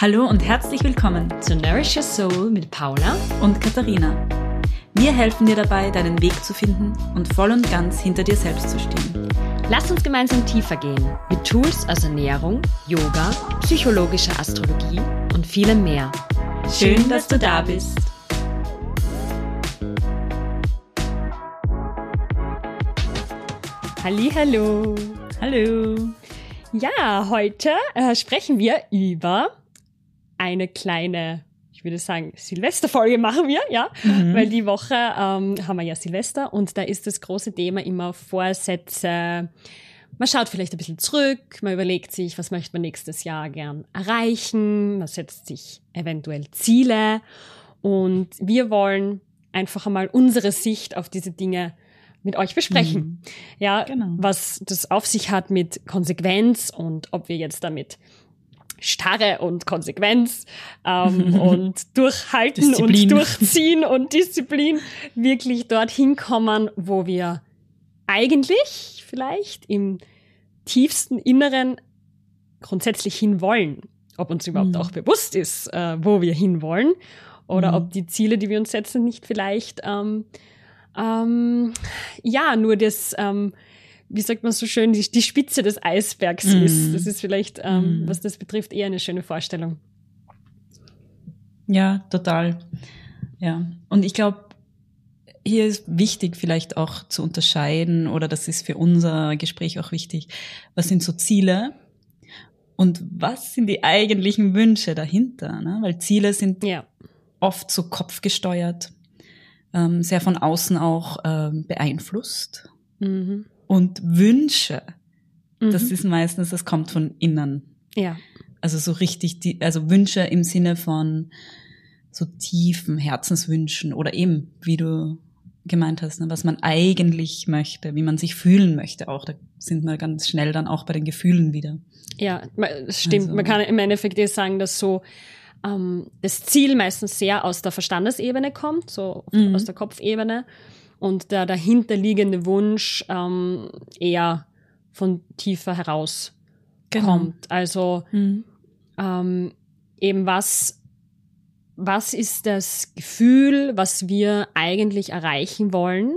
Hallo und herzlich willkommen zu Nourish Your Soul mit Paula und Katharina. Wir helfen dir dabei, deinen Weg zu finden und voll und ganz hinter dir selbst zu stehen. Lass uns gemeinsam tiefer gehen mit Tools aus Ernährung, Yoga, psychologischer Astrologie und vielem mehr. Schön, dass du da bist. Hallo. Hallo. Ja, heute äh, sprechen wir über eine kleine, ich würde sagen, Silvesterfolge machen wir, ja, mhm. weil die Woche ähm, haben wir ja Silvester und da ist das große Thema immer Vorsätze. Man schaut vielleicht ein bisschen zurück, man überlegt sich, was möchte man nächstes Jahr gern erreichen, man setzt sich eventuell Ziele und wir wollen einfach einmal unsere Sicht auf diese Dinge mit euch besprechen. Mhm. Ja, genau. was das auf sich hat mit Konsequenz und ob wir jetzt damit Starre und Konsequenz ähm, und Durchhalten und Durchziehen und Disziplin wirklich dorthin kommen, wo wir eigentlich vielleicht im tiefsten Inneren grundsätzlich hinwollen. Ob uns überhaupt mhm. auch bewusst ist, äh, wo wir hinwollen oder mhm. ob die Ziele, die wir uns setzen, nicht vielleicht ähm, ähm, ja nur das ähm, wie sagt man so schön, die, die Spitze des Eisbergs mm. ist. Das ist vielleicht, ähm, mm. was das betrifft, eher eine schöne Vorstellung. Ja, total. Ja. Und ich glaube, hier ist wichtig vielleicht auch zu unterscheiden, oder das ist für unser Gespräch auch wichtig, was sind so Ziele und was sind die eigentlichen Wünsche dahinter? Ne? Weil Ziele sind ja. oft so kopfgesteuert, ähm, sehr von außen auch ähm, beeinflusst. Mhm. Und Wünsche, mhm. das ist meistens, das kommt von innen. Ja. Also so richtig, die, also Wünsche im Sinne von so tiefen Herzenswünschen oder eben, wie du gemeint hast, ne, was man eigentlich möchte, wie man sich fühlen möchte auch. Da sind wir ganz schnell dann auch bei den Gefühlen wieder. Ja, stimmt. Also, man kann im Endeffekt eh sagen, dass so ähm, das Ziel meistens sehr aus der Verstandesebene kommt, so mhm. aus der Kopfebene und der dahinterliegende Wunsch ähm, eher von tiefer heraus genau. kommt. Also mhm. ähm, eben was, was ist das Gefühl, was wir eigentlich erreichen wollen,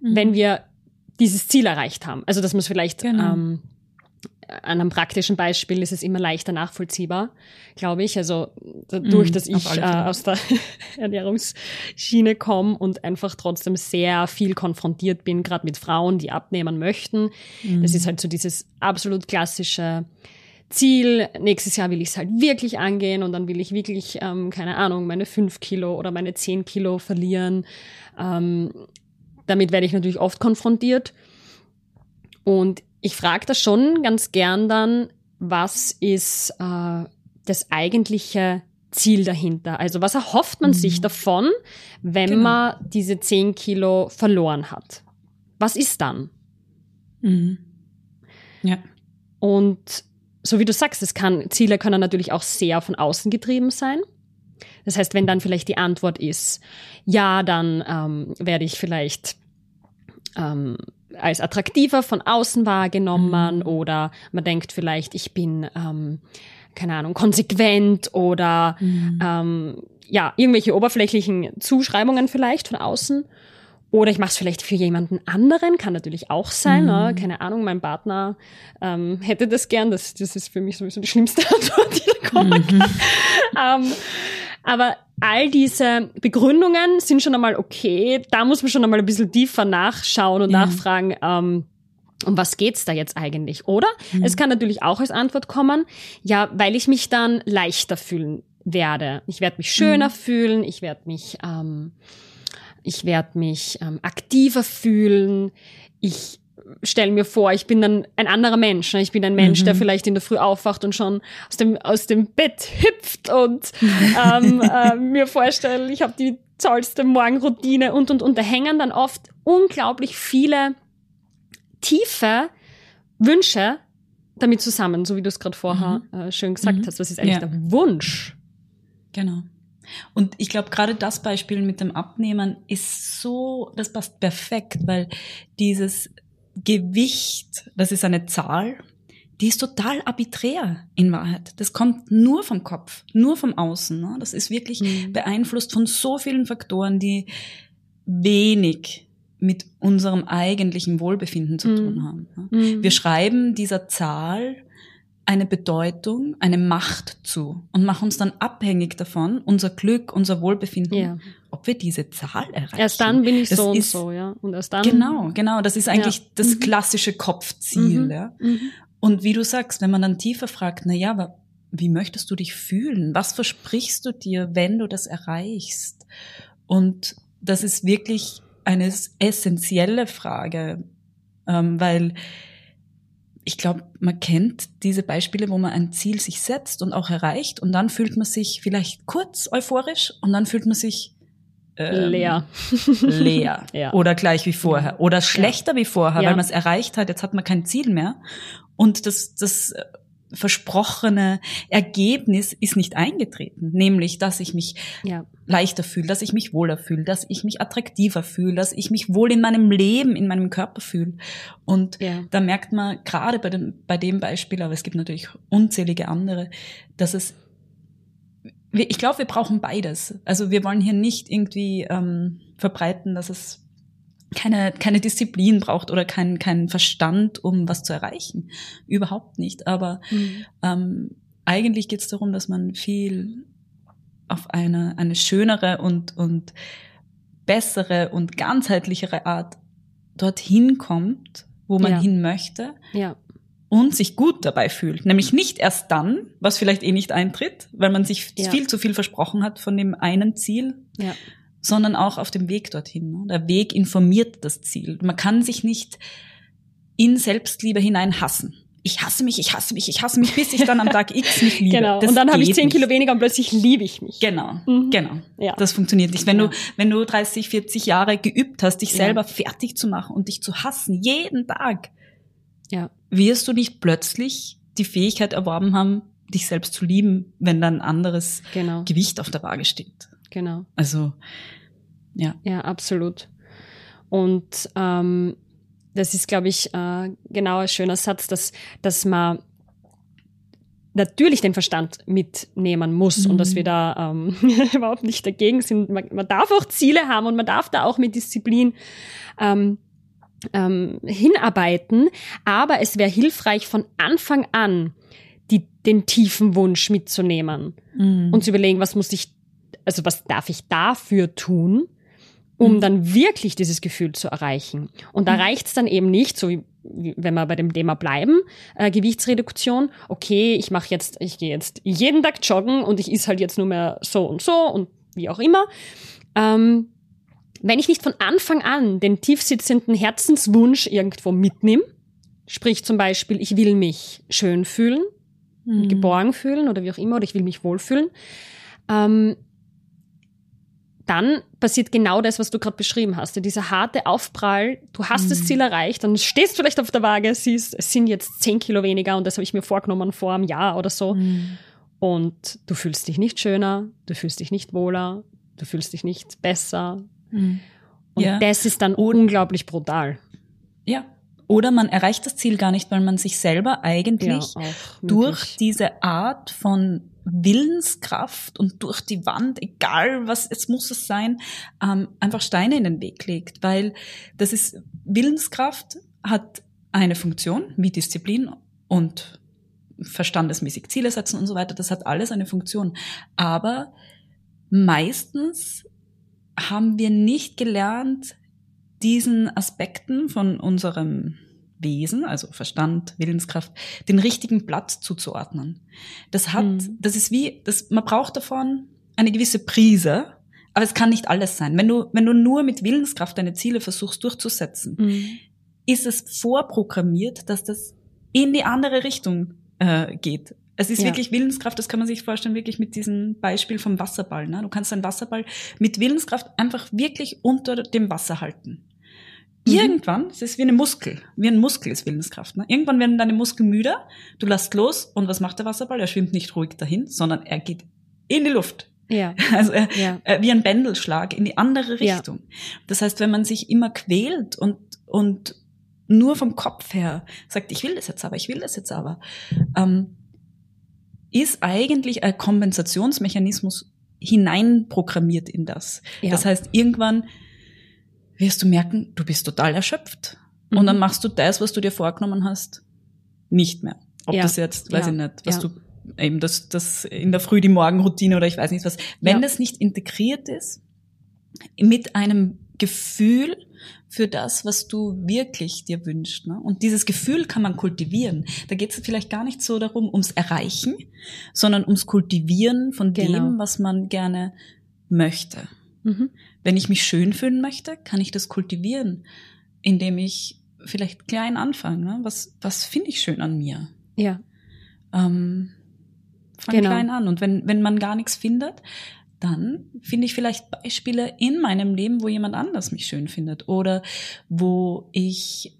mhm. wenn wir dieses Ziel erreicht haben. Also dass man es vielleicht genau. ähm, an einem praktischen Beispiel ist es immer leichter nachvollziehbar, glaube ich. Also dadurch, mm, dass ich äh, aus der Ernährungsschiene komme und einfach trotzdem sehr viel konfrontiert bin, gerade mit Frauen, die abnehmen möchten. Mm. Das ist halt so dieses absolut klassische Ziel. Nächstes Jahr will ich es halt wirklich angehen und dann will ich wirklich, ähm, keine Ahnung, meine fünf Kilo oder meine zehn Kilo verlieren. Ähm, damit werde ich natürlich oft konfrontiert. Und ich frage da schon ganz gern dann, was ist äh, das eigentliche Ziel dahinter? Also was erhofft man mhm. sich davon, wenn genau. man diese 10 Kilo verloren hat? Was ist dann? Mhm. Ja. Und so wie du sagst, es kann, Ziele können natürlich auch sehr von außen getrieben sein. Das heißt, wenn dann vielleicht die Antwort ist, ja, dann ähm, werde ich vielleicht ähm, als attraktiver von außen wahrgenommen mhm. oder man denkt vielleicht, ich bin, ähm, keine Ahnung, konsequent oder mhm. ähm, ja, irgendwelche oberflächlichen Zuschreibungen vielleicht von außen. Oder ich mache es vielleicht für jemanden anderen, kann natürlich auch sein. Ne? Mhm. Ne? Keine Ahnung, mein Partner ähm, hätte das gern. Das, das ist für mich sowieso die schlimmste Antwort, die da kommen mhm. kann. ähm, aber all diese Begründungen sind schon einmal okay. Da muss man schon einmal ein bisschen tiefer nachschauen und ja. nachfragen, ähm, um was geht's da jetzt eigentlich, oder? Mhm. Es kann natürlich auch als Antwort kommen, ja, weil ich mich dann leichter fühlen werde. Ich werde mich schöner mhm. fühlen, ich werde mich, ähm, ich werde mich ähm, aktiver fühlen, ich stelle mir vor, ich bin dann ein anderer Mensch. Ne? Ich bin ein Mensch, mhm. der vielleicht in der Früh aufwacht und schon aus dem, aus dem Bett hüpft und ähm, äh, mir vorstelle, ich habe die tollste Morgenroutine und, und, und. Da hängen dann oft unglaublich viele tiefe Wünsche damit zusammen, so wie du es gerade vorher mhm. äh, schön gesagt mhm. hast. Was ist eigentlich ja. der Wunsch? Genau. Und ich glaube, gerade das Beispiel mit dem Abnehmen ist so, das passt perfekt, weil dieses Gewicht, das ist eine Zahl, die ist total arbiträr in Wahrheit. Das kommt nur vom Kopf, nur vom Außen. Ne? Das ist wirklich Mhm. beeinflusst von so vielen Faktoren, die wenig mit unserem eigentlichen Wohlbefinden zu Mhm. tun haben. Ne? Mhm. Wir schreiben dieser Zahl eine Bedeutung, eine Macht zu und machen uns dann abhängig davon, unser Glück, unser Wohlbefinden, Ja. Ob wir diese Zahl erreichen. Erst dann bin ich Das so und ist- so, ja. Und erst dann. Genau, genau. Das ist eigentlich Ja. das Mhm. klassische Kopfziel. Mhm. Ja? Mhm. Und wie du sagst, wenn man dann tiefer fragt, na ja, aber wie möchtest du dich fühlen? Was versprichst du dir, wenn du das erreichst? Und das ist wirklich eine essentielle Frage, ähm, weil ich glaube, man kennt diese Beispiele, wo man ein Ziel sich setzt und auch erreicht und dann fühlt man sich vielleicht kurz euphorisch und dann fühlt man sich ähm, Leer. leer Ja. oder gleich wie vorher oder schlechter wie vorher, Ja. weil man es erreicht hat, jetzt hat man kein Ziel mehr und das, das äh, versprochene Ergebnis ist nicht eingetreten, nämlich, dass ich mich Ja. leichter fühle, dass ich mich wohler fühle, dass ich mich attraktiver fühle, dass ich mich wohl in meinem Leben, in meinem Körper fühle. Und Ja. da merkt man gerade bei dem, bei dem Beispiel, aber es gibt natürlich unzählige andere, dass es, ich glaube, wir brauchen beides. Also wir wollen hier nicht irgendwie ähm, verbreiten, dass es keine, keine Disziplin braucht oder keinen keinen Verstand, um was zu erreichen. Überhaupt nicht. Aber Mhm. ähm, eigentlich geht es darum, dass man viel auf eine, eine schönere und, und bessere und ganzheitlichere Art dorthin kommt, wo man Ja. hin möchte Ja. Und sich gut dabei fühlt. Nämlich nicht erst dann, was vielleicht eh nicht eintritt, weil man sich Ja. viel zu viel versprochen hat von dem einen Ziel, Ja. sondern auch auf dem Weg dorthin. ne? Der Weg informiert das Ziel. Man kann sich nicht in Selbstliebe hinein hassen. Ich hasse mich, ich hasse mich, ich hasse mich, bis ich dann am Tag X mich liebe. Genau. Das und dann habe ich zehn. Kilo weniger und plötzlich liebe ich mich. Genau, Mhm. genau. Ja. Das funktioniert nicht. Wenn Ja. du, wenn du 30, 40 Jahre geübt hast, dich selber fertig zu machen und dich zu hassen, jeden Tag, Ja. Wirst du nicht plötzlich die Fähigkeit erworben haben, dich selbst zu lieben, wenn dann ein anderes Genau. Gewicht auf der Waage steht. Genau. Also, ja. Ja, absolut. Und ähm, das ist, glaube ich, äh, genau ein schöner Satz, dass, dass man natürlich den Verstand mitnehmen muss Mhm. und dass wir da ähm, überhaupt nicht dagegen sind. Man, man darf auch Ziele haben und man darf da auch mit Disziplin ähm, ähm, hinarbeiten, aber es wäre hilfreich von Anfang an die, den tiefen Wunsch mitzunehmen Mhm. und zu überlegen, was muss ich, also was darf ich dafür tun, um Mhm. dann wirklich dieses Gefühl zu erreichen. Und da Mhm. reicht's dann eben nicht, so wie, wenn wir bei dem Thema bleiben, äh, Gewichtsreduktion, okay, ich mache jetzt, ich gehe jetzt jeden Tag joggen und ich is halt jetzt nur mehr so und so und wie auch immer. Ähm, wenn ich nicht von Anfang an den tiefsitzenden Herzenswunsch irgendwo mitnehme, sprich zum Beispiel, ich will mich schön fühlen, Mhm. geborgen fühlen oder wie auch immer, oder ich will mich wohlfühlen, ähm, dann passiert genau das, was du gerade beschrieben hast. Dieser harte Aufprall, du hast das Mhm. Ziel erreicht, dann stehst du vielleicht auf der Waage, siehst, es sind jetzt 10 Kilo weniger und das habe ich mir vorgenommen vor einem Jahr oder so. Mhm. Und du fühlst dich nicht schöner, du fühlst dich nicht wohler, du fühlst dich nicht besser. Mhm. Und Ja. das ist dann unglaublich brutal. Ja. Oder man erreicht das Ziel gar nicht, weil man sich selber eigentlich auch durch diese Art von Willenskraft und durch die Wand, egal was, es muss es sein, ähm, einfach Steine in den Weg legt, weil das ist, Willenskraft hat eine Funktion, wie Disziplin und verstandesmäßig Ziele setzen und so weiter, das hat alles eine Funktion. Aber meistens haben wir nicht gelernt, diesen Aspekten von unserem Wesen, also Verstand, Willenskraft, den richtigen Platz zuzuordnen. Das hat, Mhm. das ist wie, das, man braucht davon eine gewisse Prise, aber es kann nicht alles sein. Wenn du, wenn du nur mit Willenskraft deine Ziele versuchst durchzusetzen, Mhm. ist es vorprogrammiert, dass das in die andere Richtung äh, geht. Es ist Ja. wirklich Willenskraft, das kann man sich vorstellen, wirklich mit diesem Beispiel vom Wasserball. Ne? Du kannst einen Wasserball mit Willenskraft einfach wirklich unter dem Wasser halten. Mhm. Irgendwann, es ist wie eine Muskel, wie ein Muskel ist Willenskraft. Ne? Irgendwann werden deine Muskeln müde, du lässt los und was macht der Wasserball? Er schwimmt nicht ruhig dahin, sondern er geht in die Luft. Ja, Also er, ja, äh, wie ein Pendelschlag in die andere Ja. Richtung. Das heißt, wenn man sich immer quält und, und nur vom Kopf her sagt, ich will das jetzt aber, ich will das jetzt aber, ähm, ist eigentlich ein Kompensationsmechanismus hineinprogrammiert in das. Ja. Das heißt, irgendwann wirst du merken, du bist total erschöpft. Mhm. Und dann machst du das, was du dir vorgenommen hast, nicht mehr. Ob ja. das jetzt, weiß ja. ich nicht, was du eben das, das in der Früh die Morgenroutine oder ich weiß nicht was. Wenn das nicht integriert ist mit einem Gefühl für das, was du wirklich dir wünschst. Ne? Und dieses Gefühl kann man kultivieren. Da geht es vielleicht gar nicht so darum, ums Erreichen, sondern ums Kultivieren von genau. dem, was man gerne möchte. Mhm. Wenn ich mich schön fühlen möchte, kann ich das kultivieren, indem ich vielleicht klein anfange. Ne? Was, was finde ich schön an mir? Ja. Ähm, fang genau. klein an. Und wenn, wenn man gar nichts findet, dann finde ich vielleicht Beispiele in meinem Leben, wo jemand anders mich schön findet oder wo ich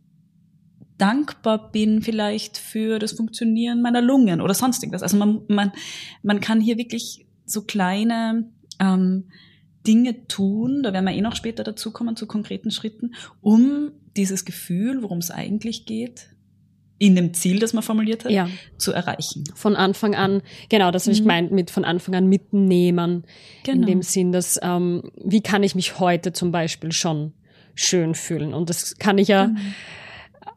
dankbar bin vielleicht für das Funktionieren meiner Lungen oder sonst irgendwas. Also man, man, man kann hier wirklich so kleine ähm, Dinge tun, da werden wir eh noch später dazu kommen, zu konkreten Schritten, um dieses Gefühl, worum es eigentlich geht, in dem Ziel, das man formuliert hat, ja. zu erreichen. Von Anfang an, genau, das habe ich mhm. gemeint mit von Anfang an mitnehmen. Genau. In dem Sinn, dass, ähm, wie kann ich mich heute zum Beispiel schon schön fühlen? Und das kann ich ja mhm.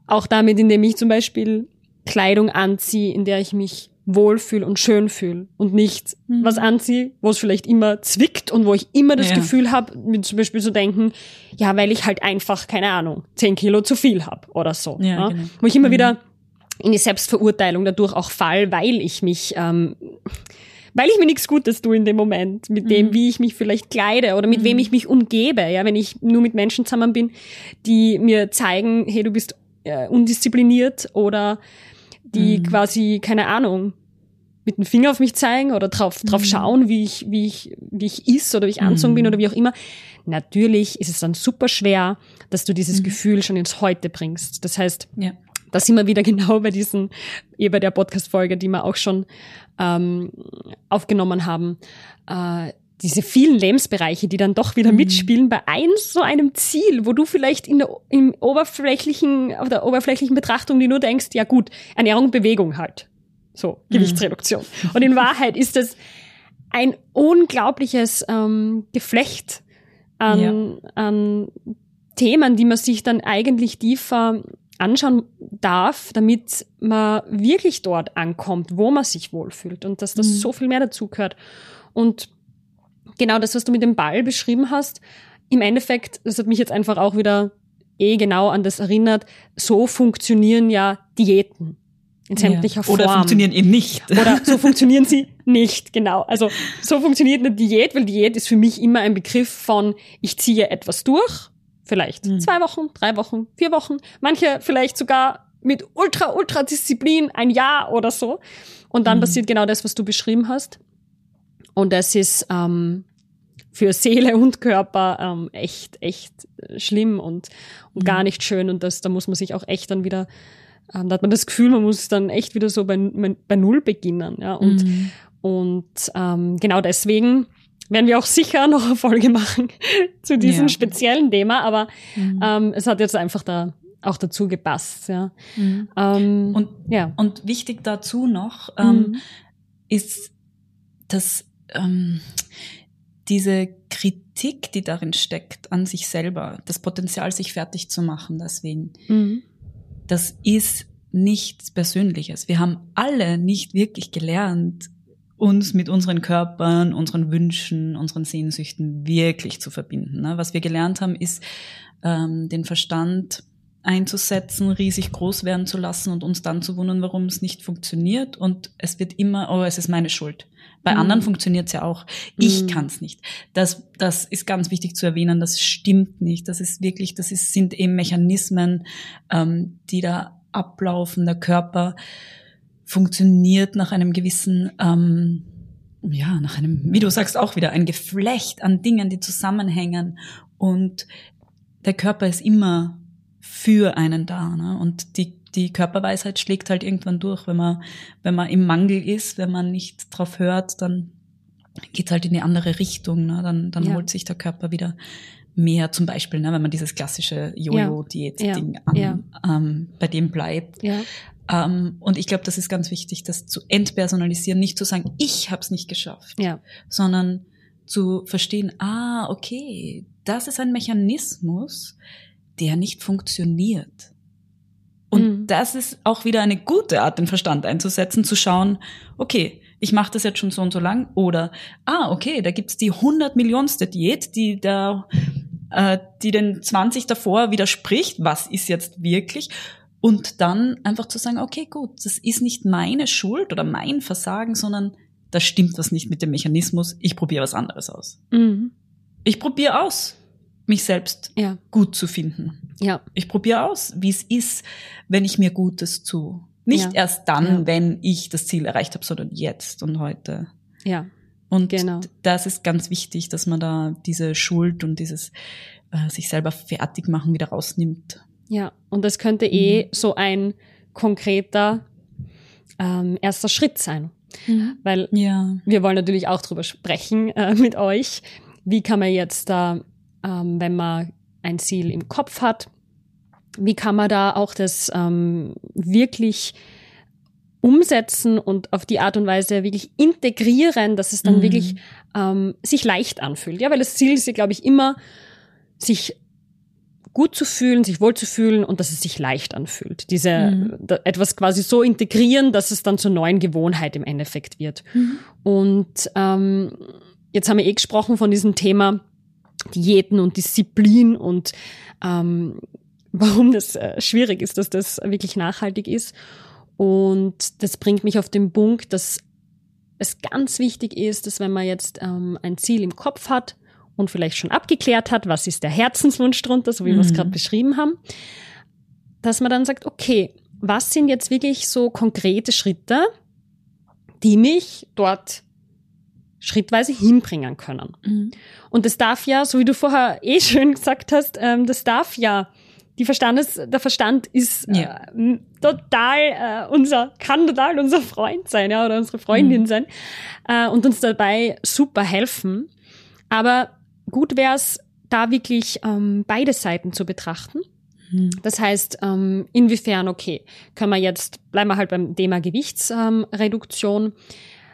auch damit, indem ich zum Beispiel Kleidung anziehe, in der ich mich wohlfühle und schön fühle und nicht mhm. was anziehe, wo es vielleicht immer zwickt und wo ich immer das ja. Gefühl habe, mir zum Beispiel zu denken, ja, weil ich halt einfach, keine Ahnung, zehn Kilo zu viel habe oder so. Ja, ja? Genau. Wo ich immer mhm. wieder in die Selbstverurteilung dadurch auch fall, weil ich mich, ähm, weil ich mir nichts Gutes tue in dem Moment, mit dem, mhm. wie ich mich vielleicht kleide oder mit mhm. wem ich mich umgebe. Ja, wenn ich nur mit Menschen zusammen bin, die mir zeigen, hey, du bist äh, undiszipliniert oder die mhm. quasi, keine Ahnung, mit dem Finger auf mich zeigen oder drauf, drauf mhm. schauen, wie ich, wie ich, wie ich is oder wie ich anzogen bin mhm. oder wie auch immer. Natürlich ist es dann super schwer, dass du dieses. Gefühl schon ins Heute bringst. Das heißt, ja da sind wir wieder genau bei diesen, eh bei der Podcast-Folge, die wir auch schon ähm, aufgenommen haben. Äh, diese vielen Lebensbereiche, die dann doch wieder mhm. mitspielen bei ein so einem Ziel, wo du vielleicht in der, im oberflächlichen, auf der oberflächlichen Betrachtung, die nur denkst, ja gut, Ernährung Bewegung halt. So. Gewichtsreduktion. Mhm. Und in Wahrheit ist es ein unglaubliches ähm, Geflecht an, ja. an Themen, die man sich dann eigentlich tiefer anschauen darf, damit man wirklich dort ankommt, wo man sich wohlfühlt und dass das mhm. so viel mehr dazu gehört. Und genau das, was du mit dem Ball beschrieben hast, im Endeffekt, das hat mich jetzt einfach auch wieder eh genau an das erinnert, so funktionieren ja Diäten in sämtlicher ja. Form. Oder funktionieren eben nicht. Oder so funktionieren sie nicht, genau. Also so funktioniert eine Diät, weil Diät ist für mich immer ein Begriff von, ich ziehe etwas durch Vielleicht mhm. zwei Wochen, drei Wochen, vier Wochen, manche vielleicht sogar mit ultra, ultra Disziplin ein Jahr oder so. Und dann mhm. passiert genau das, was du beschrieben hast. Und das ist ähm, für Seele und Körper ähm, echt, echt schlimm und, und mhm. gar nicht schön. Und das, da muss man sich auch echt dann wieder, ähm, da hat man das Gefühl, man muss dann echt wieder so bei, bei Null beginnen. Ja? Und, mhm. und ähm, genau deswegen werden wir auch sicher noch eine Folge machen zu diesem ja. speziellen Thema, aber mhm. ähm, es hat jetzt einfach da auch dazu gepasst. Ja. Mhm. Ähm, und, ja. und wichtig dazu noch ähm, mhm. ist, dass ähm, diese Kritik, die darin steckt, an sich selber, das Potenzial, sich fertig zu machen, deswegen, mhm. das ist nichts Persönliches. Wir haben alle nicht wirklich gelernt, uns mit unseren Körpern, unseren Wünschen, unseren Sehnsüchten wirklich zu verbinden. Ne? Was wir gelernt haben, ist ähm, den Verstand einzusetzen, riesig groß werden zu lassen und uns dann zu wundern, warum es nicht funktioniert. Und es wird immer, oh, es ist meine Schuld. Bei mhm. anderen funktioniert es ja auch. Ich mhm. kann es nicht. Das, das ist ganz wichtig zu erwähnen. Das stimmt nicht. Das ist wirklich, das ist, sind eben Mechanismen, ähm, die da ablaufen. Der Körper funktioniert nach einem gewissen, ähm, ja, nach einem, wie du sagst, auch wieder ein Geflecht an Dingen, die zusammenhängen. Und der Körper ist immer für einen da. Ne? Und die, die Körperweisheit schlägt halt irgendwann durch, wenn man, wenn man im Mangel ist, wenn man nicht drauf hört, dann geht's halt in die andere Richtung. Ne? Dann, dann ja. holt sich der Körper wieder mehr zum Beispiel, ne, wenn man dieses klassische Jojo-Diät-Ding Ja, an, ja. ähm, bei dem bleibt. Ja. Ähm, und ich glaube, das ist ganz wichtig, das zu entpersonalisieren, nicht zu sagen, ich habe es nicht geschafft, Ja. sondern zu verstehen, ah, okay, das ist ein Mechanismus, der nicht funktioniert. Und Mhm. das ist auch wieder eine gute Art, den Verstand einzusetzen, zu schauen, okay, ich mache das jetzt schon so und so lang oder, ah, okay, da gibt's die 100 Millionste Diät, die da, äh, die den 20 davor widerspricht, was ist jetzt wirklich? Und dann einfach zu sagen, okay, gut, das ist nicht meine Schuld oder mein Versagen, sondern da stimmt was nicht mit dem Mechanismus, ich probiere was anderes aus. Mhm. Ich probiere aus, mich selbst Ja. gut zu finden. Ja. Ich probiere aus, wie es ist, wenn ich mir Gutes tue. Nicht Ja. erst dann, Ja. wenn ich das Ziel erreicht habe, sondern jetzt und heute. Ja. Und Genau. das ist ganz wichtig, dass man da diese Schuld und dieses äh, sich selber fertig machen wieder rausnimmt. Ja. Und das könnte eh Mhm. so ein konkreter ähm, erster Schritt sein. Weil Ja. wir wollen natürlich auch drüber sprechen äh, mit euch. Wie kann man jetzt da, ähm, wenn man ein Ziel im Kopf hat, wie kann man da auch das ähm, wirklich umsetzen und auf die Art und Weise wirklich integrieren, dass es dann Mhm. wirklich ähm, sich leicht anfühlt. Ja, weil das Ziel ist ja, glaube ich, immer, sich gut zu fühlen, sich wohl zu fühlen und dass es sich leicht anfühlt. Diese Mhm. da, etwas quasi so integrieren, dass es dann zur neuen Gewohnheit im Endeffekt wird. Und ähm, jetzt haben wir eh gesprochen von diesem Thema Diäten und Disziplin und ähm, warum das äh, schwierig ist, dass das wirklich nachhaltig ist. Und das bringt mich auf den Punkt, dass es ganz wichtig ist, dass wenn man jetzt ähm, ein Ziel im Kopf hat und vielleicht schon abgeklärt hat, was ist der Herzenswunsch drunter, so wie wir es Mhm. gerade beschrieben haben, dass man dann sagt, okay, was sind jetzt wirklich so konkrete Schritte, die mich dort schrittweise hinbringen können. Mhm. Und das darf ja, so wie du vorher eh schön gesagt hast, ähm, das darf ja, die Verstandes, der Verstand ist Ja. äh, total äh, unser, kann total unser Freund sein, ja, oder unsere Freundin Mhm. sein äh, und uns dabei super helfen. Aber gut wäre es, da wirklich ähm, beide Seiten zu betrachten. Mhm. Das heißt, ähm, inwiefern, okay, können wir jetzt, bleiben wir halt beim Thema Gewichtsreduktion. Ähm.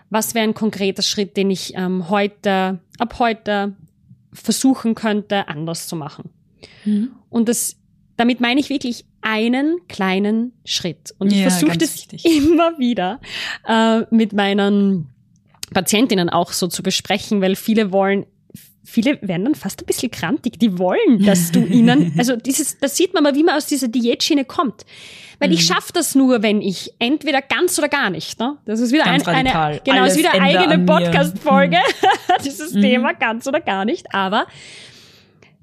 Was wäre ein konkreter Schritt, den ich ähm, heute, ab heute versuchen könnte, anders zu machen? Mhm. Und das, damit meine ich wirklich einen kleinen Schritt. Und ich Ja, versuche das wichtig. immer wieder äh, mit meinen Patientinnen auch so zu besprechen, weil viele wollen, viele werden dann fast ein bisschen krantig. Die wollen, dass du ihnen, also dieses, das sieht man mal, wie man aus dieser Diätschiene kommt. Weil ich Mhm. schaffe das nur, wenn ich entweder ganz oder gar nicht. Ne? Das ist wieder Ganz ein, radikal. eine, genau, Alles ist wieder ändere eigene. Podcast-Folge, dieses Mhm. Thema ganz oder gar nicht. Aber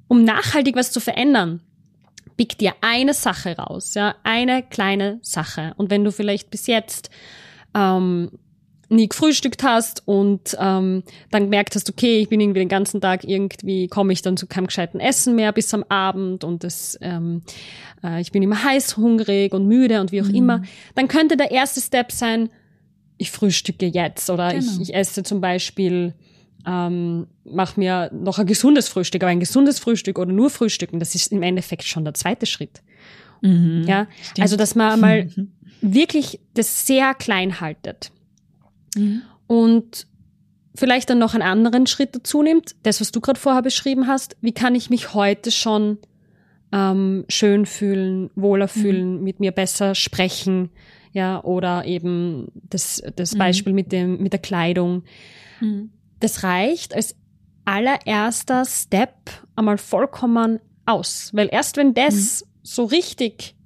um nachhaltig was zu verändern, pick dir eine Sache raus, ja, eine kleine Sache. Und wenn du vielleicht bis jetzt ähm, nie gefrühstückt hast und ähm, dann gemerkt hast, okay, ich bin irgendwie den ganzen Tag irgendwie, komme ich dann zu keinem gescheiten Essen mehr bis am Abend und das, ähm, äh, ich bin immer heißhungrig und müde und wie auch Mhm. immer, dann könnte der erste Step sein, ich frühstücke jetzt oder ich, Genau. ich esse zum Beispiel ähm, mach mir noch ein gesundes Frühstück, aber ein gesundes Frühstück oder nur Frühstücken, das ist im Endeffekt schon der zweite Schritt. Mhm. Ja, Stimmt. also dass man mal Mhm. wirklich das sehr klein haltet Mhm. und vielleicht dann noch einen anderen Schritt dazu nimmt, das, was du gerade vorher beschrieben hast, wie kann ich mich heute schon ähm, schön fühlen, wohler fühlen, mit mir besser sprechen, ja, oder eben das, das Mhm. Beispiel mit dem, mit der Kleidung. Mhm. Das reicht als allererster Step einmal vollkommen aus, weil erst wenn das so richtig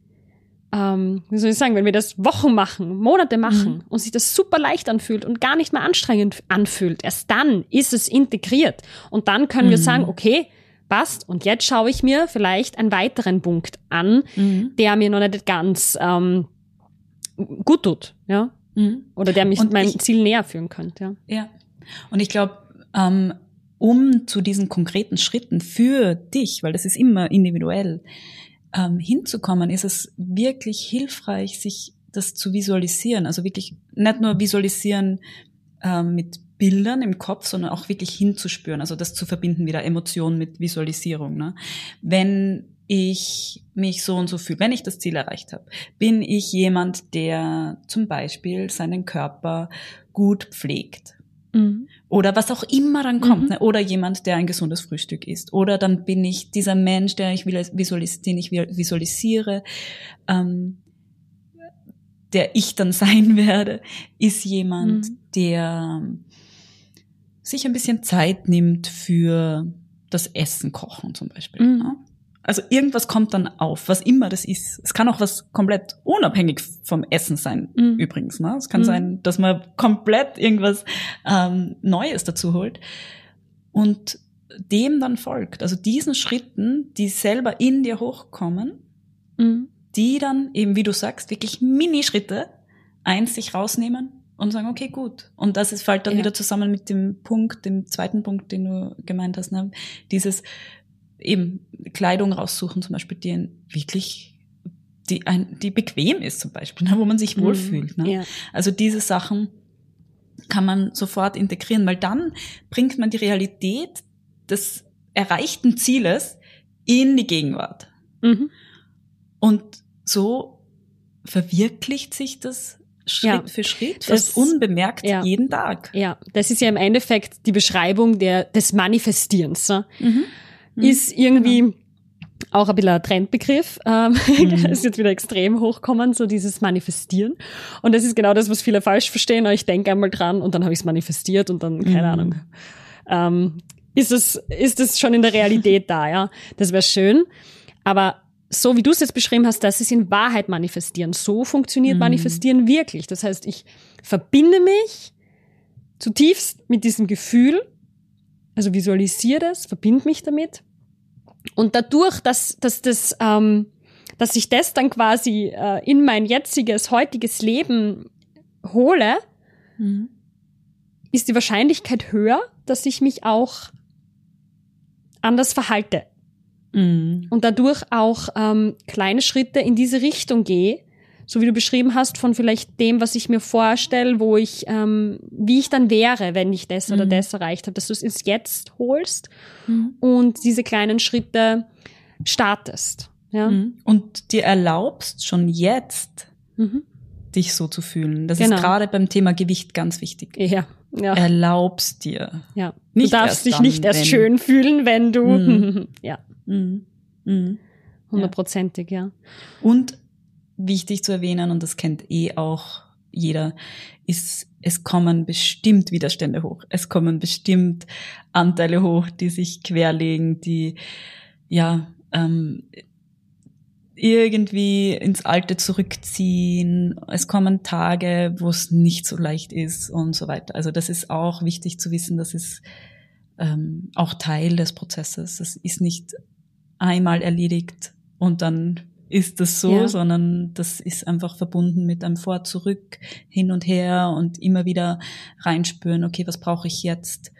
ähm, wie soll ich sagen, wenn wir das Wochen machen, Monate machen Mhm. und sich das super leicht anfühlt und gar nicht mehr anstrengend anfühlt, erst dann ist es integriert. Und dann können wir Mhm. sagen, okay, passt. Und jetzt schaue ich mir vielleicht einen weiteren Punkt an, Mhm. der mir noch nicht ganz ähm, gut tut, ja, Mhm. oder der mich Und mein ich- Ziel näher führen könnte, ja. Ja. Und ich glaube, ähm, um zu diesen konkreten Schritten für dich, weil das ist immer individuell, ähm, hinzukommen, ist es wirklich hilfreich, sich das zu visualisieren. Also wirklich nicht nur visualisieren ähm, mit Bildern im Kopf, sondern auch wirklich hinzuspüren, also das zu verbinden, wieder Emotionen mit Visualisierung. Ne? Wenn ich mich so und so fühle, wenn ich das Ziel erreicht habe, bin ich jemand, der zum Beispiel seinen Körper gut pflegt. Mhm. Oder was auch immer dann kommt. Mhm. Ne? Oder jemand, der ein gesundes Frühstück isst. Oder dann bin ich dieser Mensch, der ich visualis den ich visualisiere, ähm, der ich dann sein werde, ist jemand, mhm. der sich ein bisschen Zeit nimmt für das Essen kochen zum Beispiel. Mhm. Ne? Also irgendwas kommt dann auf, was immer das ist. Es kann auch was komplett unabhängig vom Essen sein, mhm. übrigens. Ne? Es kann mhm. sein, dass man komplett irgendwas ähm, Neues dazu holt und dem dann folgt. Also diesen Schritten, die selber in dir hochkommen, mhm. die dann eben, wie du sagst, wirklich Minischritte eins sich rausnehmen und sagen, okay, gut. Und das ist, fällt dann ja. wieder zusammen mit dem Punkt, dem zweiten Punkt, den du gemeint hast, ne? dieses eben Kleidung raussuchen, zum Beispiel, die wirklich, die, ein, die bequem ist zum Beispiel, ne, wo man sich wohlfühlt. Ne? Ja. Also diese Sachen kann man sofort integrieren, weil dann bringt man die Realität des erreichten Zieles in die Gegenwart. Mhm. Und so verwirklicht sich das Schritt ja, für Schritt, fast unbemerkt ja, jeden Tag. Ja, das ist ja im Endeffekt die Beschreibung der, des Manifestierens. Mhm. Mhm. ist irgendwie genau. auch ein bisschen ein Trendbegriff. Ähm, mhm. ist jetzt wieder extrem hochkommen, so dieses Manifestieren. Und das ist genau das, was viele falsch verstehen. Ich denke einmal dran und dann habe ich es manifestiert und dann, keine mhm. Ahnung. Ähm, ist es, ist es schon in der Realität da, ja? Das wäre schön. Aber so wie du es jetzt beschrieben hast, das ist in Wahrheit manifestieren. So funktioniert mhm. manifestieren wirklich. Das heißt, ich verbinde mich zutiefst mit diesem Gefühl also visualisiere das, verbinde mich damit. Und dadurch, dass, dass, das, ähm, dass ich das dann quasi äh, in mein jetziges, heutiges Leben hole, mhm. ist die Wahrscheinlichkeit höher, dass ich mich auch anders verhalte. Mhm. Und dadurch auch ähm, kleine Schritte in diese Richtung gehe, so wie du beschrieben hast, von vielleicht dem, was ich mir vorstelle, wo ich, ähm, wie ich dann wäre, wenn ich das mhm. oder das erreicht habe, dass du es ins Jetzt holst mhm. und diese kleinen Schritte startest. Ja? Mhm. Und dir erlaubst schon jetzt, mhm. dich so zu fühlen. Das genau. ist gerade beim Thema Gewicht ganz wichtig. Ja. ja. Erlaubst dir. Ja. Nicht du darfst dich dann, nicht erst schön fühlen, wenn du, mhm. ja. Mhm. Hundertprozentig, ja. Und wichtig zu erwähnen, und das kennt eh auch jeder, ist, es kommen bestimmt Widerstände hoch. Es kommen bestimmt Anteile hoch, die sich querlegen, die ja ähm, irgendwie ins Alte zurückziehen. Es kommen Tage, wo es nicht so leicht ist und so weiter. Also das ist auch wichtig zu wissen, das ist ähm, auch Teil des Prozesses. Das ist nicht einmal erledigt und dann ist das so, ja. sondern das ist einfach verbunden mit einem Vor, zurück, hin und her und immer wieder reinspüren, okay, was brauche ich jetzt?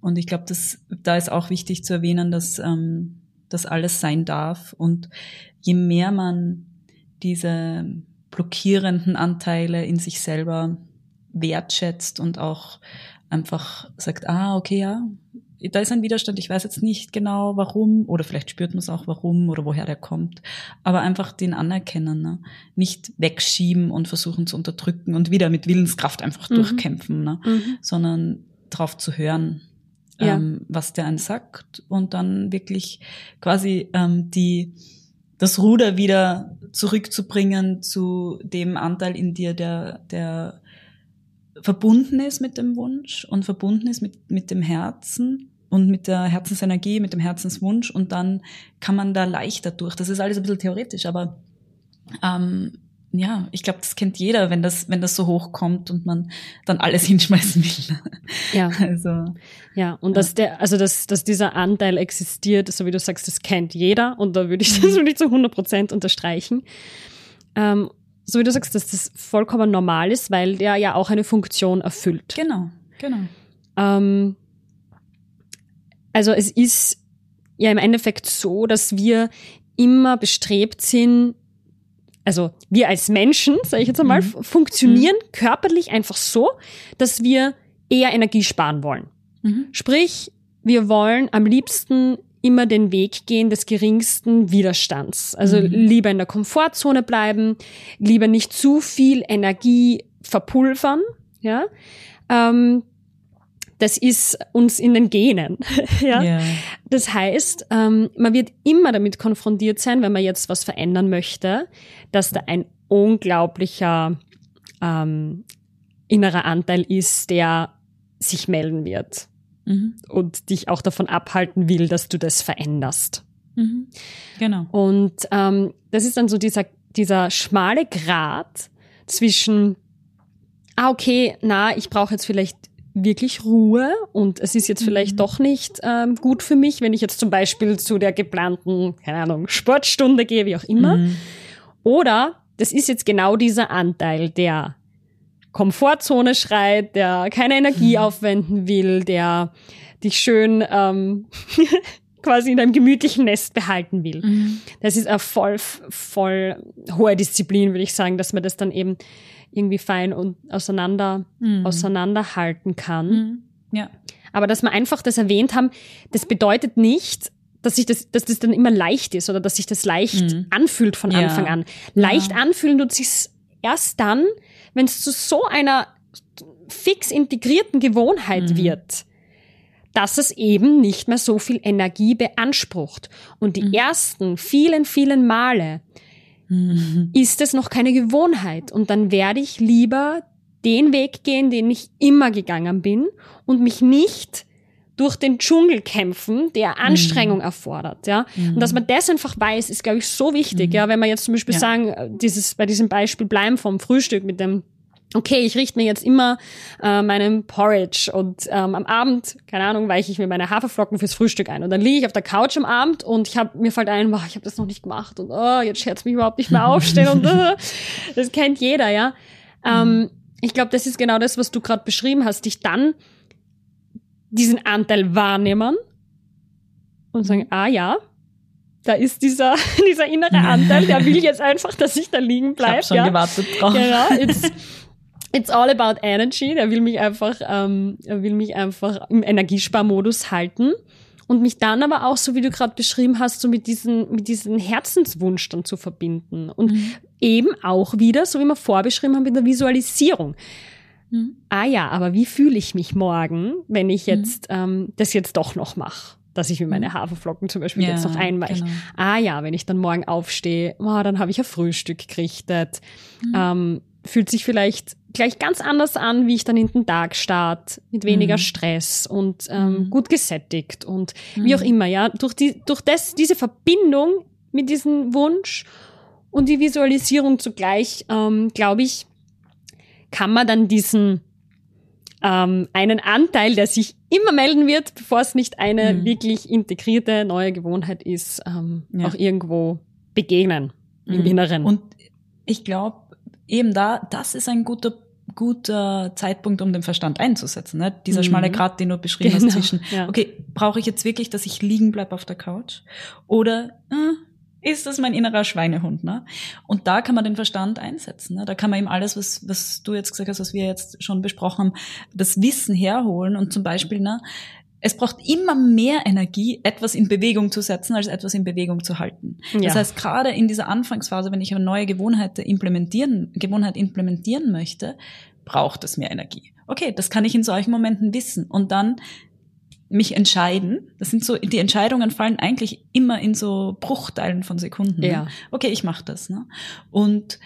Und ich glaube, dass da ist auch wichtig zu erwähnen, dass ähm, das alles sein darf. Und je mehr man diese blockierenden Anteile in sich selber wertschätzt und auch einfach sagt, ah, okay, ja, da ist ein Widerstand, ich weiß jetzt nicht genau warum, oder vielleicht spürt man es auch warum oder woher der kommt, aber einfach den anerkennen, ne? nicht wegschieben und versuchen zu unterdrücken und wieder mit Willenskraft einfach mhm. durchkämpfen, ne? Mhm. sondern drauf zu hören, ja. ähm, was der einen sagt und dann wirklich quasi ähm, die das Ruder wieder zurückzubringen zu dem Anteil in dir, der, der verbunden ist mit dem Wunsch und verbunden ist mit, mit dem Herzen und mit der Herzensenergie, mit dem Herzenswunsch und dann kann man da leichter durch. Das ist alles ein bisschen theoretisch, aber ähm, ja, ich glaube, das kennt jeder, wenn das, wenn das so hochkommt und man dann alles hinschmeißen will. Ja. Also, ja, und ja. dass der, also dass, dass dieser Anteil existiert, so wie du sagst, das kennt jeder und da würde ich das wirklich zu 100 Prozent unterstreichen. Ähm, so wie du sagst, dass das vollkommen normal ist, weil der ja auch eine Funktion erfüllt. Genau, genau. Ähm, also es ist ja im Endeffekt so, dass wir immer bestrebt sind, also wir als Menschen, sage ich jetzt einmal, mhm. funktionieren mhm. körperlich einfach so, dass wir eher Energie sparen wollen. Mhm. Sprich, wir wollen am liebsten immer den Weg gehen des geringsten Widerstands. Also Mhm. lieber in der Komfortzone bleiben, lieber nicht zu viel Energie verpulvern, ja. Ähm, das ist uns in den Genen, ja. Ja. Das heißt, ähm, man wird immer damit konfrontiert sein, wenn man jetzt was verändern möchte, dass da ein unglaublicher ähm, innerer Anteil ist, der sich melden wird Mhm. und dich auch davon abhalten will, dass du das veränderst. Mhm. Genau. Und ähm, das ist dann so dieser, dieser schmale Grat zwischen, ah, okay, na, ich brauche jetzt vielleicht wirklich Ruhe und es ist jetzt vielleicht Mhm. doch nicht ähm, gut für mich, wenn ich jetzt zum Beispiel zu der geplanten, keine Ahnung, Sportstunde gehe, wie auch immer. Mhm. Oder das ist jetzt genau dieser Anteil, der Komfortzone schreit, der keine Energie Mhm. aufwenden will, der dich schön ähm, quasi in einem gemütlichen Nest behalten will. Mhm. Das ist eine voll, voll hohe Disziplin, würde ich sagen, dass man das dann eben irgendwie fein und auseinander, Mhm. auseinanderhalten kann. Mhm. Ja. Aber dass wir einfach das erwähnt haben, das bedeutet nicht, dass sich das, dass das dann immer leicht ist oder dass sich das leicht Mhm. anfühlt von Ja. Anfang an. Leicht Ja. anfühlen tut sich erst dann, wenn es zu so einer fix integrierten Gewohnheit Mhm. wird, dass es eben nicht mehr so viel Energie beansprucht. Und die Mhm. ersten vielen, vielen Male Mhm. ist es noch keine Gewohnheit. Und dann werde ich lieber den Weg gehen, den ich immer gegangen bin und mich nicht durch den Dschungel kämpfen, der Anstrengung erfordert, ja. Und dass man das einfach weiß, ist, glaube ich, so wichtig, Mhm. ja. Wenn wir jetzt zum Beispiel Ja. sagen, äh, dieses, bei diesem Beispiel bleiben vom Frühstück mit dem, okay, ich richte mir jetzt immer äh, meinen Porridge und ähm, am Abend, keine Ahnung, weiche ich mir meine Haferflocken fürs Frühstück ein und dann liege ich auf der Couch am Abend und ich hab, mir fällt ein, boah, ich habe das noch nicht gemacht und oh, jetzt scherzt mich überhaupt nicht mehr aufstehen und äh, das kennt jeder, ja. Ähm, ich glaube, das ist genau das, was du gerade beschrieben hast, dich dann diesen Anteil wahrnehmen und sagen, ah ja, da ist dieser, dieser innere Anteil, der will jetzt einfach, dass ich da liegen Ich bleibe. schon Ja. gewartet drauf. Genau, it's, it's all about energy. Der will mich einfach, ähm, er will mich einfach im Energiesparmodus halten und mich dann aber auch, so wie du gerade beschrieben hast, so mit diesen, mit diesen Herzenswunsch dann zu verbinden und Mhm. eben auch wieder, so wie wir vorbeschrieben haben, mit der Visualisierung. Mhm. Ah ja, aber wie fühle ich mich morgen, wenn ich Mhm. jetzt ähm, das jetzt doch noch mache? Dass ich mir meine Haferflocken zum Beispiel jetzt noch einweiche. genau. Ah ja, wenn ich dann morgen aufstehe, oh, dann habe ich ein Frühstück gerichtet. Mhm. Ähm, fühlt sich vielleicht gleich ganz anders an, wie ich dann in den Tag starte, mit weniger Mhm. Stress und ähm, Mhm. gut gesättigt und wie auch Mhm. immer, ja. Durch, die, durch das, diese Verbindung mit diesem Wunsch und die Visualisierung zugleich, ähm, glaube ich, kann man dann diesen ähm, einen Anteil, der sich immer melden wird, bevor es nicht eine Mhm. wirklich integrierte neue Gewohnheit ist, ähm, Ja. auch irgendwo begegnen im Mhm. Inneren. Und ich glaube, eben da, das ist ein guter, guter Zeitpunkt, um den Verstand einzusetzen. Ne? Dieser Mhm. schmale Grat, den du beschrieben Genau, hast zwischen, ja. okay, brauche ich jetzt wirklich, dass ich liegen bleibe auf der Couch? Oder äh, ist das mein innerer Schweinehund? Ne? Und da kann man den Verstand einsetzen. Ne? Da kann man ihm alles, was, was du jetzt gesagt hast, was wir jetzt schon besprochen haben, das Wissen herholen und zum Beispiel, ne, es braucht immer mehr Energie, etwas in Bewegung zu setzen, als etwas in Bewegung zu halten. Ja. Das heißt, gerade in dieser Anfangsphase, wenn ich eine neue Gewohnheit implementieren, Gewohnheit implementieren möchte, braucht es mehr Energie. Okay, das kann ich in solchen Momenten wissen und dann mich entscheiden. Das sind so, die Entscheidungen fallen eigentlich immer in so Bruchteilen von Sekunden. Ja. Ne? Okay, ich mache das. Ne? Und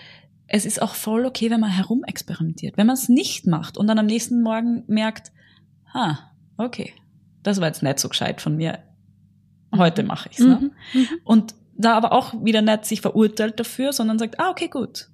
es ist auch voll okay, wenn man herumexperimentiert. Wenn man es nicht macht und dann am nächsten Morgen merkt, ha, okay, das war jetzt nicht so gescheit von mir. Heute mache ich's. Ne? Mhm. Mhm. Und da aber auch wieder nicht sich verurteilt dafür, sondern sagt, ah, okay, gut.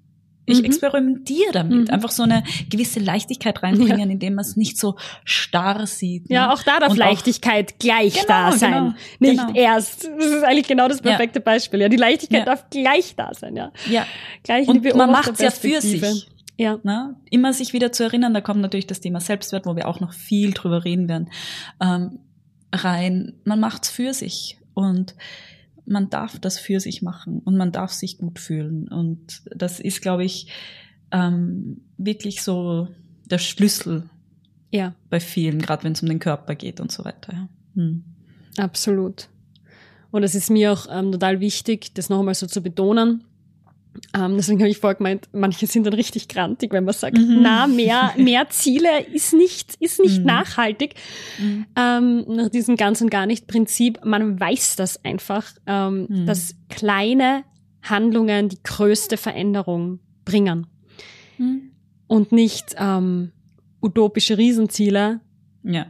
Ich Mhm. experimentiere damit. Mhm. Einfach so eine gewisse Leichtigkeit reinbringen, indem man es nicht so starr sieht. Ja, ne? auch da darf Und auch- Leichtigkeit gleich Genau, da sein. genau, Nicht genau. erst. Das ist eigentlich genau das Ja. perfekte Beispiel. Ja, die Leichtigkeit Ja. darf gleich da sein, ja. Ja, Gleich Und man macht's ja für sich. Ja. ne? immer sich wieder zu erinnern, da kommt natürlich das Thema Selbstwert, wo wir auch noch viel drüber reden werden, ähm, rein. Man macht's für sich und man darf das für sich machen und man darf sich gut fühlen. Und das ist, glaube ich, ähm, wirklich so der Schlüssel Ja. Bei vielen, gerade wenn es um den Körper geht und so weiter. Ja. Hm. Absolut. Und es ist mir auch ähm, total wichtig, das noch einmal so zu betonen. Ähm, deswegen habe ich vorher gemeint, manche sind dann richtig grantig, wenn man sagt, Mhm. na, mehr, mehr Ziele ist nicht, ist nicht Mhm. nachhaltig. Mhm. Ähm, nach diesem ganz und gar nicht Prinzip, man weiß das einfach, ähm, Mhm. dass kleine Handlungen die größte Veränderung bringen Hm. und nicht ähm, utopische Riesenziele. Ja.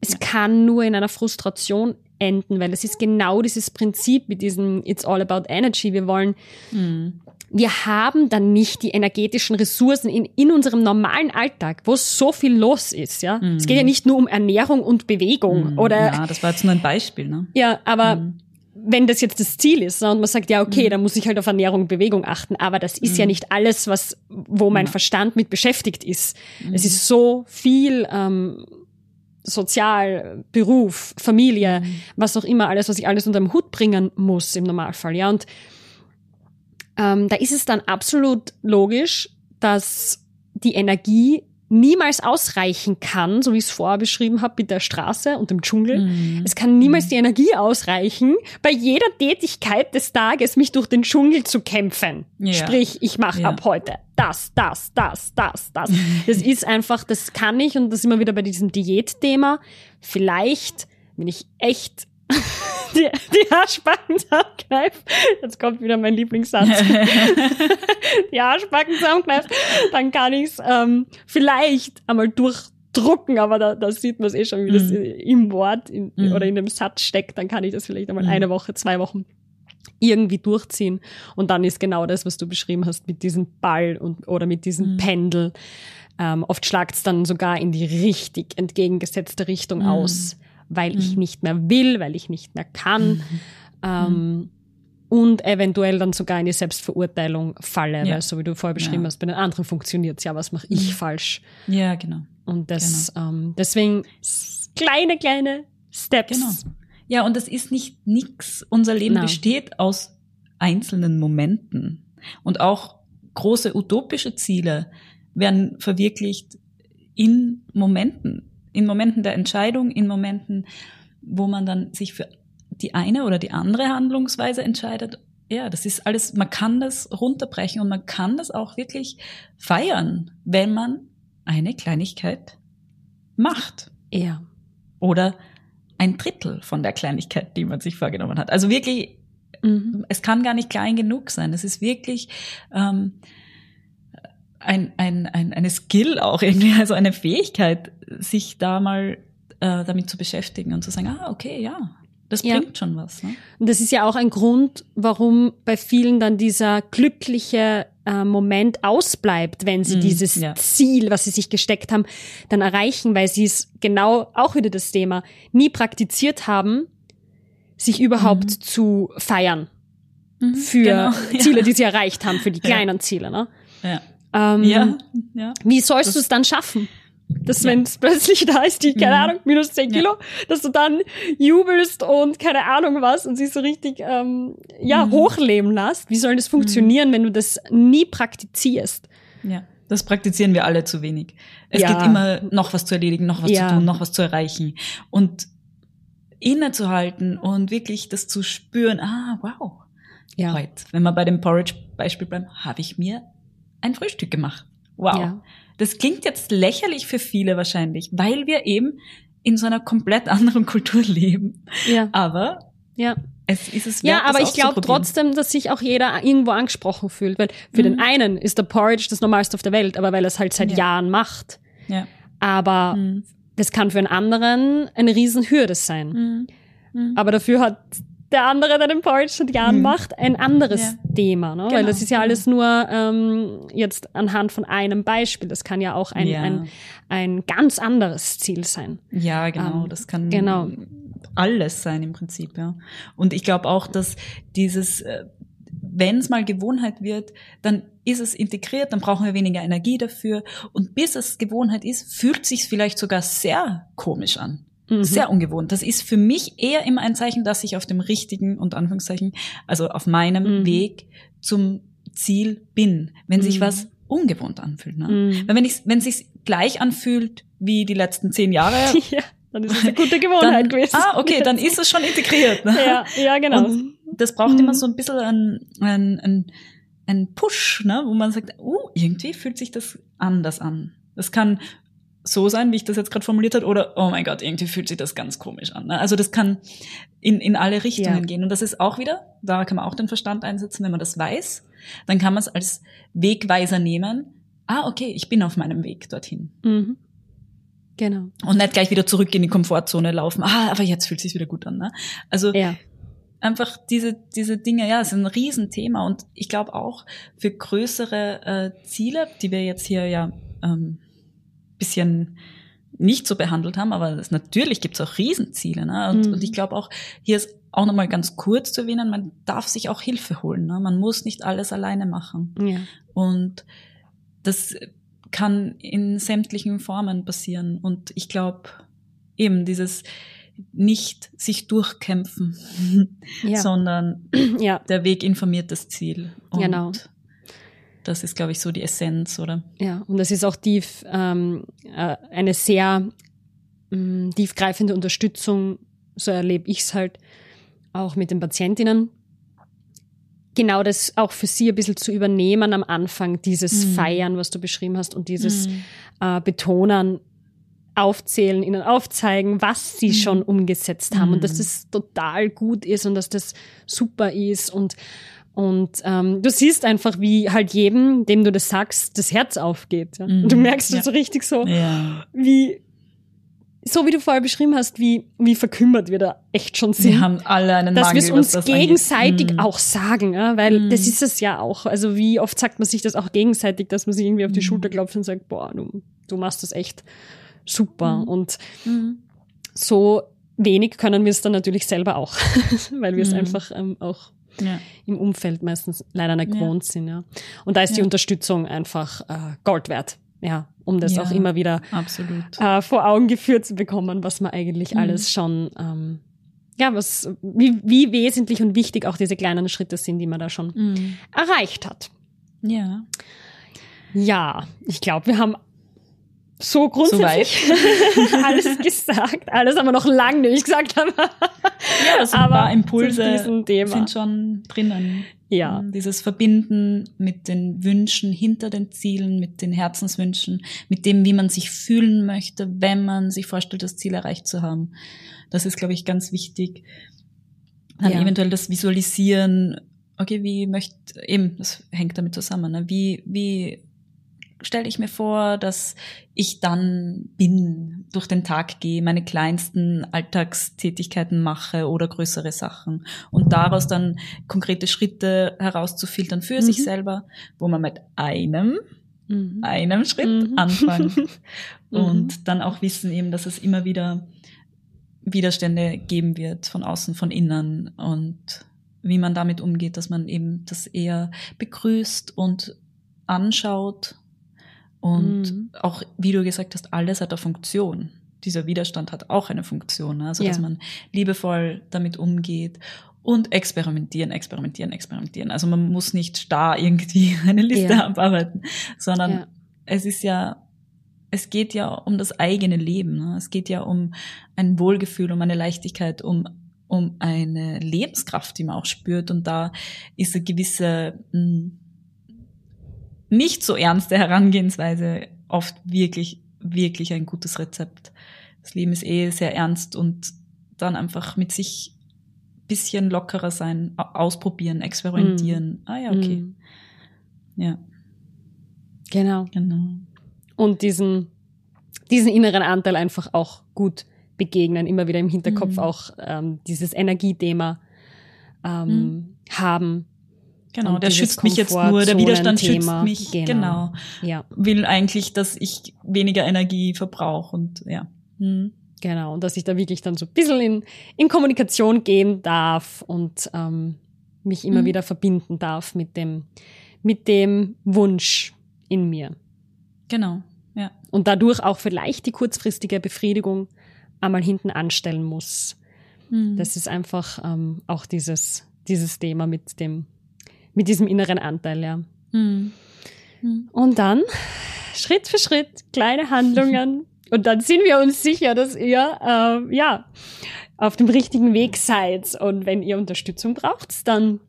Es Ja. kann nur in einer Frustration enden, weil es ist genau dieses Prinzip mit diesem It's all about energy. Wir wollen Hm. wir haben dann nicht die energetischen Ressourcen in, in unserem normalen Alltag, wo so viel los ist, ja. Mhm. Es geht ja nicht nur um Ernährung und Bewegung Hm. oder, Ja, das war jetzt nur ein Beispiel, ne? ja, aber Hm. wenn das jetzt das Ziel ist ne, und man sagt, ja, okay, Mhm. dann muss ich halt auf Ernährung und Bewegung achten, aber das ist ja Mhm. nicht alles, was, wo mein Ja. Verstand mit beschäftigt ist. Mhm. Es ist so viel, ähm, sozial, Beruf, Familie, Mhm. was auch immer, alles, was ich alles unter den Hut bringen muss im Normalfall, ja. Und ähm, da ist es dann absolut logisch, dass die Energie niemals ausreichen kann, so wie ich es vorher beschrieben habe, mit der Straße und dem Dschungel. Mhm. Es kann niemals die Energie ausreichen, bei jeder Tätigkeit des Tages mich durch den Dschungel zu kämpfen. Ja. Sprich, ich mache Ja. ab heute das, das, das, das, das. Das ist einfach, das kann ich und das ist immer wieder bei diesem Diätthema. Vielleicht, wenn ich echt die, die Arschbacken zusammenkneife, jetzt kommt wieder mein Lieblingssatz, die Arschbacken zusammenkneife, dann kann ich es ähm, vielleicht einmal durchdrucken, aber da, da sieht man es eh schon, wie das Mhm. im Wort in, Mhm. oder in dem Satz steckt, dann kann ich das vielleicht einmal Mhm. eine Woche, zwei Wochen irgendwie durchziehen. Und dann ist genau das, was du beschrieben hast, mit diesem Ball und, oder mit diesem Mhm. Pendel. Ähm, oft schlagt es dann sogar in die richtig entgegengesetzte Richtung Mhm. aus, weil ich Mhm. nicht mehr will, weil ich nicht mehr kann. Ähm, und eventuell dann sogar in die Selbstverurteilung falle, Ja. weil so wie du vorher beschrieben Ja. hast, bei den anderen funktioniert's ja, was mache ich Mhm. falsch? Ja, genau. Und das, ähm, deswegen kleine, kleine Steps. Genau. Ja, und das ist nicht nix. Unser Leben Nein. besteht aus einzelnen Momenten. Und auch große utopische Ziele werden verwirklicht in Momenten. In Momenten der Entscheidung, in Momenten, wo man dann sich für die eine oder die andere Handlungsweise entscheidet. Ja, das ist alles, man kann das runterbrechen und man kann das auch wirklich feiern, wenn man eine Kleinigkeit macht Ja. oder ein Drittel von der Kleinigkeit, die man sich vorgenommen hat. Also wirklich, Mhm. es kann gar nicht klein genug sein. Es ist wirklich ähm, ein, ein, ein, eine Skill auch irgendwie, also eine Fähigkeit, sich da mal äh, damit zu beschäftigen und zu sagen, ah, okay, ja, das Ja. bringt schon was. Ne? Und das ist ja auch ein Grund, warum bei vielen dann dieser glückliche äh, Moment ausbleibt, wenn sie Mhm, dieses ja. Ziel, was sie sich gesteckt haben, dann erreichen, weil sie es genau, auch wieder das Thema, nie praktiziert haben, sich überhaupt Mhm. zu feiern für Genau, Ziele, ja. die sie erreicht haben, für die kleinen Ziele. Ne? Ja, Ähm, ja, ja. Wie sollst du es dann schaffen? Dass Ja. wenn es plötzlich da ist, die, keine Mhm. Ahnung, minus 10 Ja. Kilo, dass du dann jubelst und keine Ahnung was und sie so richtig ähm, ja, Mhm. hochleben lässt. Wie soll das funktionieren, wenn du das nie praktizierst? Ja, das praktizieren wir alle zu wenig. Es Ja. gibt immer noch was zu erledigen, noch was Ja. zu tun, noch was zu erreichen. Und innezuhalten und wirklich das zu spüren, ah, wow, Ja. heute, wenn wir bei dem Porridge-Beispiel bleiben, habe ich mir ein Frühstück gemacht. Wow. Ja. Das klingt jetzt lächerlich für viele wahrscheinlich, weil wir eben in so einer komplett anderen Kultur leben. Ja. Aber Ja. es ist es Ja, wert, aber das ich glaube trotzdem, dass sich auch jeder irgendwo angesprochen fühlt, weil für Mhm. den einen ist der Porridge das Normalste auf der Welt, aber weil er es halt seit Ja. Jahren macht. Ja. Aber Mhm. das kann für einen anderen eine Riesenhürde sein. Mhm. Mhm. Aber dafür hat der andere, der den Porridge seit Jahren Mhm. macht, ein anderes Ja. Thema. Ne? Weil Genau, das ist ja alles nur ähm, jetzt anhand von einem Beispiel. Das kann ja auch ein, Ja. ein, ein ganz anderes Ziel sein. Ja, genau. Ähm, das kann genau. alles sein im Prinzip, ja. Und ich glaube auch, dass dieses, wenn es mal Gewohnheit wird, dann ist es integriert, dann brauchen wir weniger Energie dafür. Und bis es Gewohnheit ist, fühlt sich vielleicht sogar sehr komisch an. Mhm. Sehr ungewohnt. Das ist für mich eher immer ein Zeichen, dass ich auf dem richtigen und Anführungszeichen, also auf meinem Mhm. Weg zum Ziel bin. Wenn sich Mhm. was ungewohnt anfühlt. Ne? Mhm. Weil wenn ich, wenn es sich gleich anfühlt wie die letzten zehn Jahre, ja, dann ist es eine gute Gewohnheit dann, gewesen. ah, okay, dann ist es schon integriert. Ne? ja, ja, genau. Und das braucht Mhm. immer so ein bisschen ein, ein, ein, ein Push, ne? wo man sagt, oh, irgendwie fühlt sich das anders an. Das kann so sein, wie ich das jetzt gerade formuliert habe, oder oh mein Gott, irgendwie fühlt sich das ganz komisch an. Ne? Also das kann in, in alle Richtungen Ja. gehen. Und das ist auch wieder, da kann man auch den Verstand einsetzen, wenn man das weiß, dann kann man es als Wegweiser nehmen. Ah, okay, ich bin auf meinem Weg dorthin. Mhm. Genau. Und nicht gleich wieder zurück in die Komfortzone laufen. Ah, aber jetzt fühlt es sich wieder gut an. Ne? Also Ja. einfach diese, diese Dinge, ja, es ist ein Riesenthema und ich glaube auch für größere äh, Ziele, die wir jetzt hier ja ähm, bisschen nicht so behandelt haben, aber es, natürlich gibt es auch Riesenziele. Ne? Und, Mhm. und ich glaube auch, hier ist auch nochmal ganz kurz zu erwähnen, man darf sich auch Hilfe holen. Ne? Man muss nicht alles alleine machen. Ja. Und das kann in sämtlichen Formen passieren. Und ich glaube, eben dieses nicht sich durchkämpfen, Ja. sondern ja. der Weg informiert das Ziel. Und Genau. Das ist, glaube ich, so die Essenz, oder? Ja, und das ist auch tief, ähm, äh, eine sehr mh, tiefgreifende Unterstützung, so erlebe ich es halt auch mit den Patientinnen. Genau das auch für sie ein bisschen zu übernehmen am Anfang, dieses Mhm. Feiern, was du beschrieben hast, und dieses Mhm. äh, Betonen, aufzählen, ihnen aufzeigen, was sie Mhm. schon umgesetzt haben und dass Mhm. das total gut ist und dass das super ist und und ähm, du siehst einfach, wie halt jedem, dem du das sagst, das Herz aufgeht. Ja? Mhm. Und du merkst Ja. so richtig so, Ja. wie so wie du vorher beschrieben hast, wie wie verkümmert wir da echt schon sind Sie haben alle einen dass wir es uns gegenseitig angeht. Mhm. auch sagen, ja? weil Mm. das ist es ja auch. Also wie oft sagt man sich das auch gegenseitig, dass man sich irgendwie auf die Mm. Schulter klopft und sagt, boah, du, du machst das echt super. Mm. Und Mhm. so wenig können wir es dann natürlich selber auch, weil wir es einfach ähm, auch Ja. im Umfeld meistens leider nicht gewohnt sind. Ja. Und da ist die. Unterstützung einfach äh, Gold wert, ja, um das Ja. auch immer wieder Absolut. äh, vor Augen geführt zu bekommen, was man eigentlich Mhm. alles schon, ähm, ja, was, wie, wie wesentlich und wichtig auch diese kleinen Schritte sind, die man da schon Mhm. erreicht hat. Ja. Ja, ich glaube, wir haben so grundsätzlich alles gesagt. Alles haben wir noch lange nicht gesagt, aber Ja, so ein Aber paar Impulse sind schon drinnen. ja, Ähm, Dieses Verbinden mit den Wünschen hinter den Zielen, mit den Herzenswünschen, mit dem, wie man sich fühlen möchte, wenn man sich vorstellt, das Ziel erreicht zu haben. Das ist, glaube ich, ganz wichtig. Dann Ja. eventuell das Visualisieren. Okay, wie möchte, eben, das hängt damit zusammen. Ne? Wie, wie stelle ich mir vor, dass ich dann bin, durch den Tag gehe, meine kleinsten Alltagstätigkeiten mache oder größere Sachen und daraus dann konkrete Schritte herauszufiltern für Mhm. sich selber, wo man mit einem, mhm. einem Schritt Mhm. anfangen Mhm. und dann auch wissen eben, dass es immer wieder Widerstände geben wird von außen, von innen und wie man damit umgeht, dass man eben das eher begrüßt und anschaut und Mhm. auch, wie du gesagt hast, alles hat eine Funktion. Dieser Widerstand hat auch eine Funktion, ne? also dass Ja. man liebevoll damit umgeht und experimentieren, experimentieren, experimentieren. Also man muss nicht starr irgendwie eine Liste Ja. abarbeiten, sondern Ja. es ist ja, es geht ja um das eigene Leben. Ne? Es geht ja um ein Wohlgefühl, um eine Leichtigkeit, um, um eine Lebenskraft, die man auch spürt. Und da ist eine gewisse mh, nicht so ernste Herangehensweise oft wirklich, wirklich ein gutes Rezept. Das Leben ist eh sehr ernst und dann einfach mit sich bisschen lockerer sein, au- ausprobieren, experimentieren. Ah ja, okay. Mhm. Ja, Genau. genau. Und diesen, diesen inneren Anteil einfach auch gut begegnen, immer wieder im Hinterkopf Mhm. auch ähm, dieses Energiethema ähm, Mhm. haben. Genau, Und der schützt mich jetzt nur, der Widerstand schützt Komfortzonenthema. mich. Genau. Genau. Ja, Will eigentlich, dass ich weniger Energie verbrauche und ja. Hm. genau. Und dass ich da wirklich dann so ein bisschen in, in Kommunikation gehen darf und ähm, mich immer Mhm. wieder verbinden darf mit dem, mit dem Wunsch in mir. Genau, ja. Und dadurch auch vielleicht die kurzfristige Befriedigung einmal hinten anstellen muss. Hm. Das ist einfach ähm, auch dieses, dieses Thema mit dem, mit diesem inneren Anteil, ja. Hm. Mhm. Und dann Schritt für Schritt kleine Handlungen. Und dann sind wir uns sicher, dass ihr äh, ja auf dem richtigen Weg seid. Und wenn ihr Unterstützung braucht, dann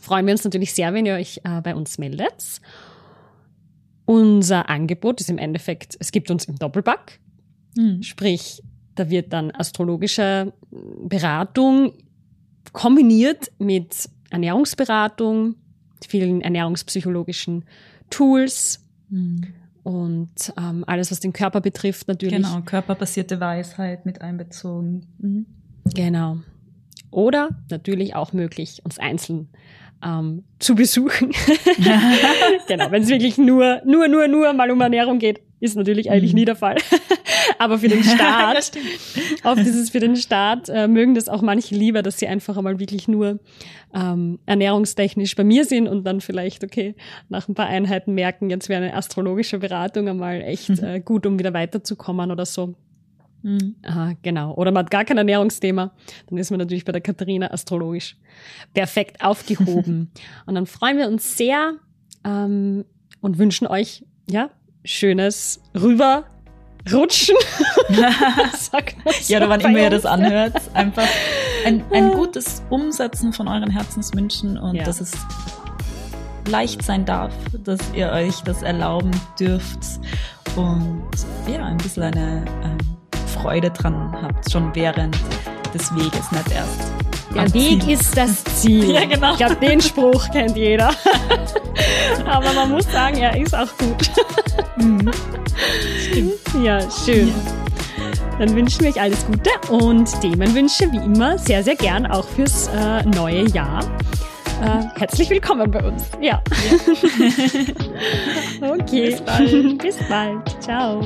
freuen wir uns natürlich sehr, wenn ihr euch äh, bei uns meldet. Unser Angebot ist im Endeffekt, es gibt uns im Doppelpack. Mhm. Sprich, da wird dann astrologische Beratung kombiniert mit Ernährungsberatung, vielen ernährungspsychologischen Tools mhm. und ähm, alles, was den Körper betrifft, natürlich. Genau, körperbasierte Weisheit mit einbezogen. Mhm. Genau. Oder natürlich auch möglich, uns einzeln ähm, zu besuchen. genau, wenn es wirklich nur, nur, nur, nur mal um Ernährung geht, ist natürlich eigentlich mhm. nie der Fall. Aber für den Start, auf dieses für den Start, äh, mögen das auch manche lieber, dass sie einfach einmal wirklich nur ähm, ernährungstechnisch bei mir sind und dann vielleicht, okay, nach ein paar Einheiten merken, jetzt wäre eine astrologische Beratung einmal echt mhm. äh, gut, um wieder weiterzukommen oder so. Mhm. Aha, genau. Oder man hat gar kein Ernährungsthema, dann ist man natürlich bei der Katharina astrologisch perfekt aufgehoben. und dann freuen wir uns sehr ähm, und wünschen euch ja schönes rüberrutschen. ja, oder wann immer ihr das anhört, einfach ein, ein gutes Umsetzen von euren Herzenswünschen und ja. dass es leicht sein darf, dass ihr euch das erlauben dürft und ja, ein bisschen eine ähm, Freude dran habt, schon während des Weges, nicht erst. Der Weg Ziel. ist das Ziel. Ja, genau. Ich glaube, den Spruch kennt jeder. Aber man muss sagen, er ist auch gut. Mhm. Ja, schön. Ja. Dann wünschen wir euch alles Gute und Themenwünsche wie immer sehr, sehr gern auch fürs äh, neue Jahr. Äh, herzlich willkommen bei uns. Ja. ja. okay. Bis bald. Bis bald. Ciao.